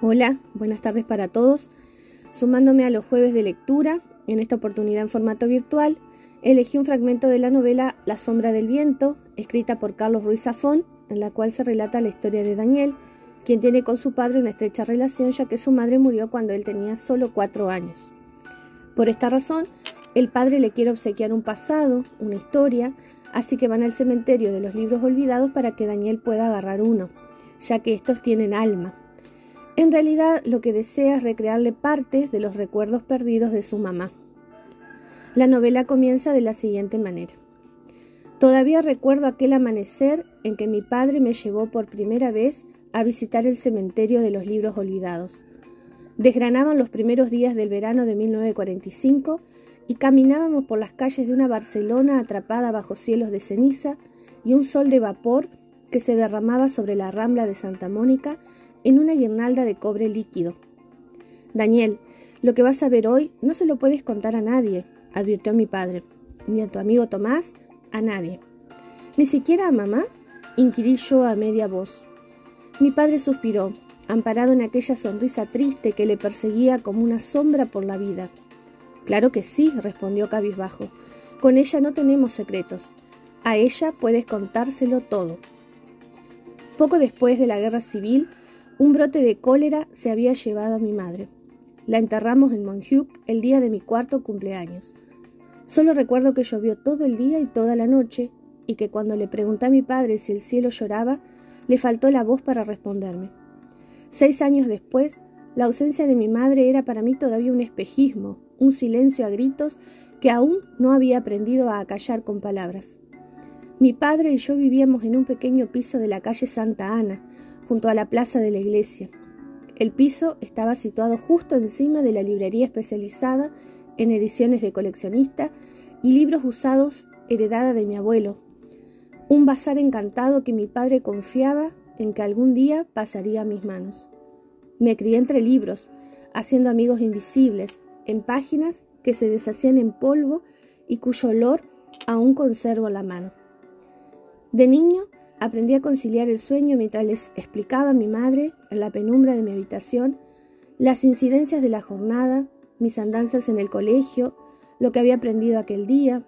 Hola, buenas tardes para todos. Sumándome a los jueves de lectura, en esta oportunidad en formato virtual, elegí un fragmento de la novela La sombra del viento, escrita por Carlos Ruiz Zafón, en la cual se relata la historia de Daniel, quien tiene con su padre una estrecha relación ya que su madre murió cuando él tenía solo cuatro años. Por esta razón, el padre le quiere obsequiar un pasado, una historia, así que van al cementerio de los libros olvidados para que Daniel pueda agarrar uno, ya que estos tienen alma. En realidad lo que desea es recrearle parte de los recuerdos perdidos de su mamá. La novela comienza de la siguiente manera. Todavía recuerdo aquel amanecer en que mi padre me llevó por primera vez a visitar el cementerio de los libros olvidados. Desgranaban los primeros días del verano de 1945 y caminábamos por las calles de una Barcelona atrapada bajo cielos de ceniza y un sol de vapor que se derramaba sobre la rambla de Santa Mónica en una guirnalda de cobre líquido. Daniel, lo que vas a ver hoy no se lo puedes contar a nadie, advirtió mi padre, ni a tu amigo Tomás, a nadie. ¿Ni siquiera a mamá? inquirí yo a media voz. Mi padre suspiró, amparado en aquella sonrisa triste que le perseguía como una sombra por la vida. Claro que sí, respondió cabizbajo. Con ella no tenemos secretos. A ella puedes contárselo todo. Poco después de la guerra civil, un brote de cólera se había llevado a mi madre. La enterramos en Montjuic el día de mi cuarto cumpleaños. Solo recuerdo que llovió todo el día y toda la noche, y que cuando le pregunté a mi padre si el cielo lloraba, le faltó la voz para responderme. Seis años después, la ausencia de mi madre era para mí todavía un espejismo, un silencio a gritos que aún no había aprendido a acallar con palabras. Mi padre y yo vivíamos en un pequeño piso de la calle Santa Ana, junto a la plaza de la iglesia. El piso estaba situado justo encima de la librería especializada en ediciones de coleccionista y libros usados heredada de mi abuelo. Un bazar encantado que mi padre confiaba en que algún día pasaría a mis manos. Me crié entre libros, haciendo amigos invisibles, en páginas que se deshacían en polvo y cuyo olor aún conservo a la mano. De niño Aprendí a conciliar el sueño mientras les explicaba a mi madre, en la penumbra de mi habitación, las incidencias de la jornada, mis andanzas en el colegio, lo que había aprendido aquel día.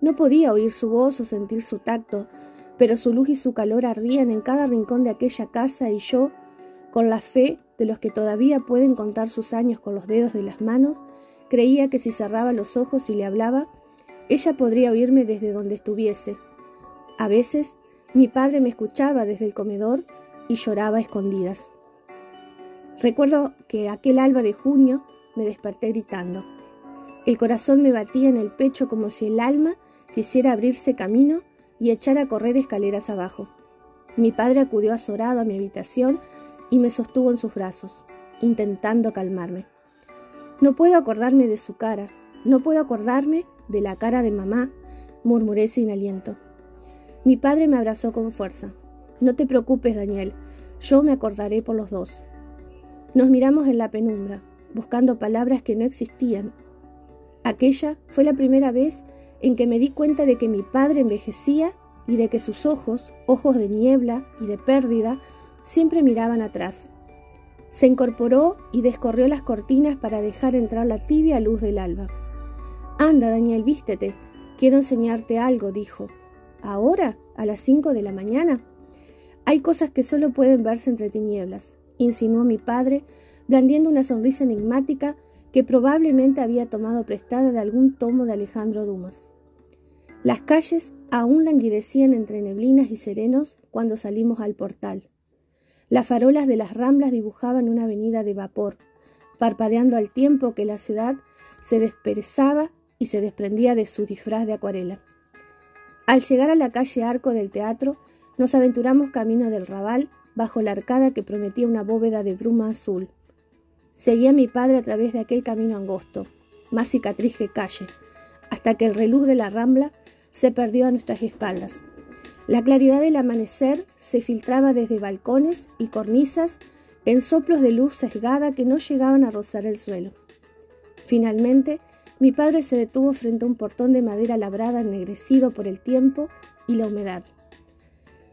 No podía oír su voz o sentir su tacto, pero su luz y su calor ardían en cada rincón de aquella casa y yo, con la fe de los que todavía pueden contar sus años con los dedos de las manos, creía que si cerraba los ojos y le hablaba, ella podría oírme desde donde estuviese. A veces mi padre me escuchaba desde el comedor y lloraba a escondidas. Recuerdo que aquel alba de junio me desperté gritando. El corazón me batía en el pecho como si el alma quisiera abrirse camino y echar a correr escaleras abajo. Mi padre acudió azorado a mi habitación y me sostuvo en sus brazos, intentando calmarme. No puedo acordarme de su cara, no puedo acordarme de la cara de mamá, murmuré sin aliento. Mi padre me abrazó con fuerza. No te preocupes, Daniel, yo me acordaré por los dos. Nos miramos en la penumbra, buscando palabras que no existían. Aquella fue la primera vez en que me di cuenta de que mi padre envejecía y de que sus ojos, ojos de niebla y de pérdida, siempre miraban atrás. Se incorporó y descorrió las cortinas para dejar entrar la tibia luz del alba. Anda, Daniel, vístete. Quiero enseñarte algo, dijo, ahora, a las cinco de la mañana. Hay cosas que solo pueden verse entre tinieblas, insinuó mi padre, blandiendo una sonrisa enigmática que probablemente había tomado prestada de algún tomo de Alejandro Dumas. Las calles aún languidecían entre neblinas y serenos cuando salimos al portal. Las farolas de las ramblas dibujaban una avenida de vapor, parpadeando al tiempo que la ciudad se desperezaba y se desprendía de su disfraz de acuarela. Al llegar a la calle Arco del teatro, nos aventuramos camino del Raval bajo la arcada que prometía una bóveda de bruma azul. Seguía a mi padre a través de aquel camino angosto, más cicatriz que calle, hasta que el reluz de la rambla se perdió a nuestras espaldas. La claridad del amanecer se filtraba desde balcones y cornisas en soplos de luz sesgada que no llegaban a rozar el suelo. Finalmente, mi padre se detuvo frente a un portón de madera labrada ennegrecido por el tiempo y la humedad.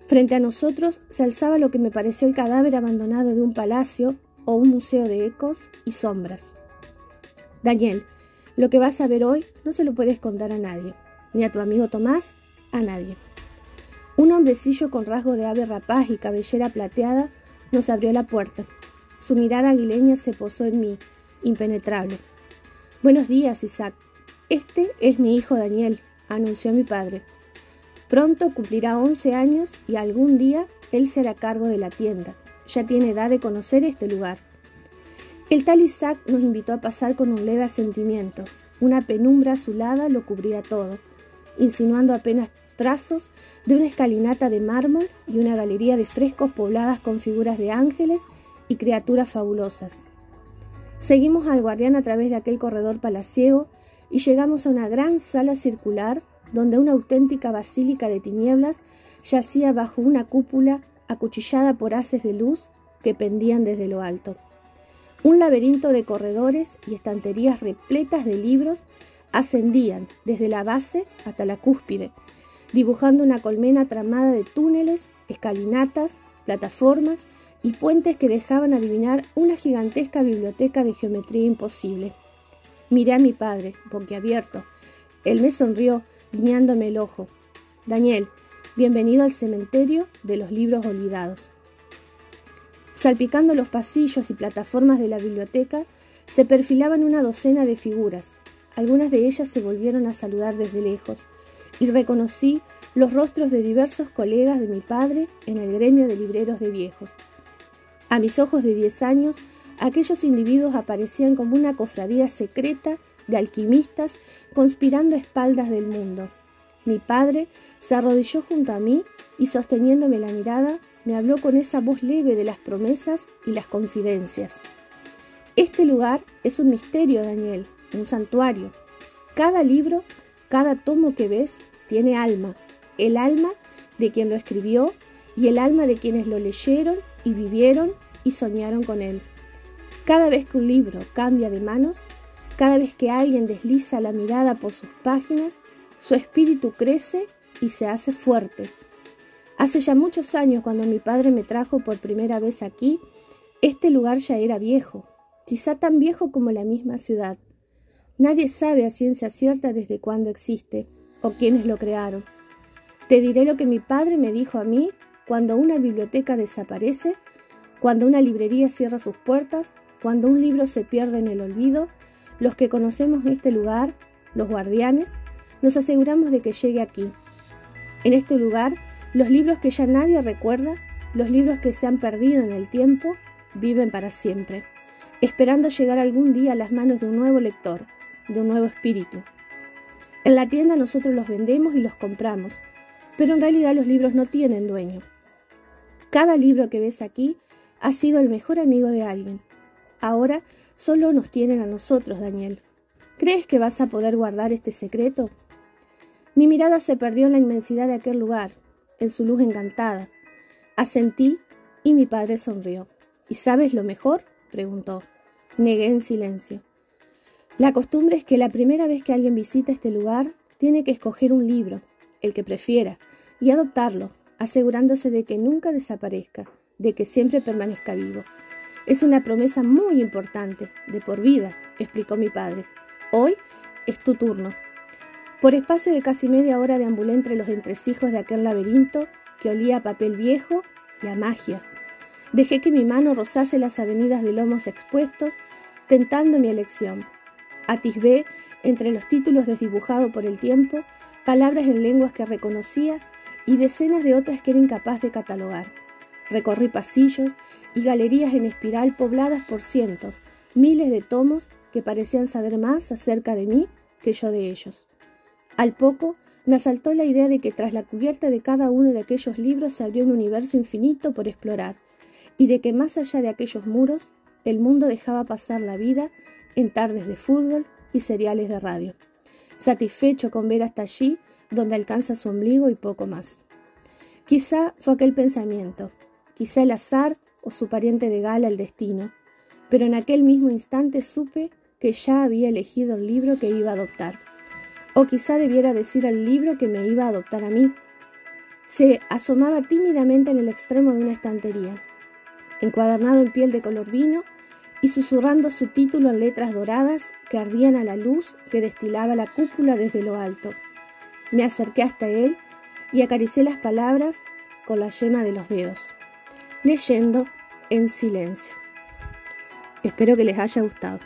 Frente a nosotros se alzaba lo que me pareció el cadáver abandonado de un palacio o un museo de ecos y sombras. Daniel, lo que vas a ver hoy no se lo puedes contar a nadie, ni a tu amigo Tomás, a nadie. Un hombrecillo con rasgo de ave rapaz y cabellera plateada nos abrió la puerta. Su mirada aguileña se posó en mí, impenetrable. Buenos días, Isaac. Este es mi hijo Daniel, anunció mi padre. Pronto cumplirá once años y algún día él será cargo de la tienda. Ya tiene edad de conocer este lugar. El tal Isaac nos invitó a pasar con un leve asentimiento. Una penumbra azulada lo cubría todo, insinuando apenas trazos de una escalinata de mármol y una galería de frescos pobladas con figuras de ángeles y criaturas fabulosas. Seguimos al guardián a través de aquel corredor palaciego y llegamos a una gran sala circular donde una auténtica basílica de tinieblas yacía bajo una cúpula acuchillada por haces de luz que pendían desde lo alto. Un laberinto de corredores y estanterías repletas de libros ascendían desde la base hasta la cúspide, dibujando una colmena tramada de túneles, escalinatas, plataformas y puentes que dejaban adivinar una gigantesca biblioteca de geometría imposible. Miré a mi padre, boquiabierto. Él me sonrió, guiñándome el ojo. Daniel, bienvenido al cementerio de los libros olvidados. Salpicando los pasillos y plataformas de la biblioteca, se perfilaban una docena de figuras. Algunas de ellas se volvieron a saludar desde lejos, y reconocí los rostros de diversos colegas de mi padre en el gremio de libreros de viejos. A mis ojos de diez años, aquellos individuos aparecían como una cofradía secreta de alquimistas conspirando a espaldas del mundo. Mi padre se arrodilló junto a mí y sosteniéndome la mirada, me habló con esa voz leve de las promesas y las confidencias. Este lugar es un misterio, Daniel, un santuario. Cada libro, cada tomo que ves tiene alma, el alma de quien lo escribió y el alma de quienes lo leyeron y vivieron y soñaron con él. Cada vez que un libro cambia de manos, cada vez que alguien desliza la mirada por sus páginas, su espíritu crece y se hace fuerte. Hace ya muchos años, cuando mi padre me trajo por primera vez aquí, este lugar ya era viejo, quizá tan viejo como la misma ciudad. Nadie sabe a ciencia cierta desde cuándo existe, o quienes lo crearon. Te diré lo que mi padre me dijo a mí cuando una biblioteca desaparece, cuando una librería cierra sus puertas, cuando un libro se pierde en el olvido, los que conocemos este lugar, los guardianes, nos aseguramos de que llegue aquí. En este lugar, los libros que ya nadie recuerda, los libros que se han perdido en el tiempo, viven para siempre, esperando llegar algún día a las manos de un nuevo lector, de un nuevo espíritu, en la tienda nosotros los vendemos y los compramos, pero en realidad los libros no tienen dueño. Cada libro que ves aquí ha sido el mejor amigo de alguien. Ahora solo nos tienen a nosotros, Daniel. ¿Crees que vas a poder guardar este secreto? Mi mirada se perdió en la inmensidad de aquel lugar, en su luz encantada. Asentí y mi padre sonrió. ¿Y sabes lo mejor? preguntó. Negué en silencio. La costumbre es que la primera vez que alguien visita este lugar tiene que escoger un libro, el que prefiera, y adoptarlo, asegurándose de que nunca desaparezca, de que siempre permanezca vivo. Es una promesa muy importante, de por vida, explicó mi padre. Hoy es tu turno. Por espacio de casi media hora deambulé entre los entresijos de aquel laberinto que olía a papel viejo y a magia. Dejé que mi mano rozase las avenidas de lomos expuestos, tentando mi elección. Atisbé, entre los títulos desdibujados por el tiempo, palabras en lenguas que reconocía y decenas de otras que era incapaz de catalogar. Recorrí pasillos y galerías en espiral pobladas por cientos, miles de tomos que parecían saber más acerca de mí que yo de ellos. Al poco me asaltó la idea de que tras la cubierta de cada uno de aquellos libros se abrió un universo infinito por explorar, y de que más allá de aquellos muros, el mundo dejaba pasar la vida en tardes de fútbol y seriales de radio, satisfecho con ver hasta allí donde alcanza su ombligo y poco más. Quizá fue aquel pensamiento, quizá el azar o su pariente de gala el destino, pero en aquel mismo instante supe que ya había elegido el libro que iba a adoptar. O quizá debiera decir el libro que me iba a adoptar a mí. Se asomaba tímidamente en el extremo de una estantería. encuadernado en piel de color vino y susurrando su título en letras doradas que ardían a la luz que destilaba la cúpula desde lo alto. Me acerqué hasta él y acaricié las palabras con la yema de los dedos, leyendo en silencio. Espero que les haya gustado.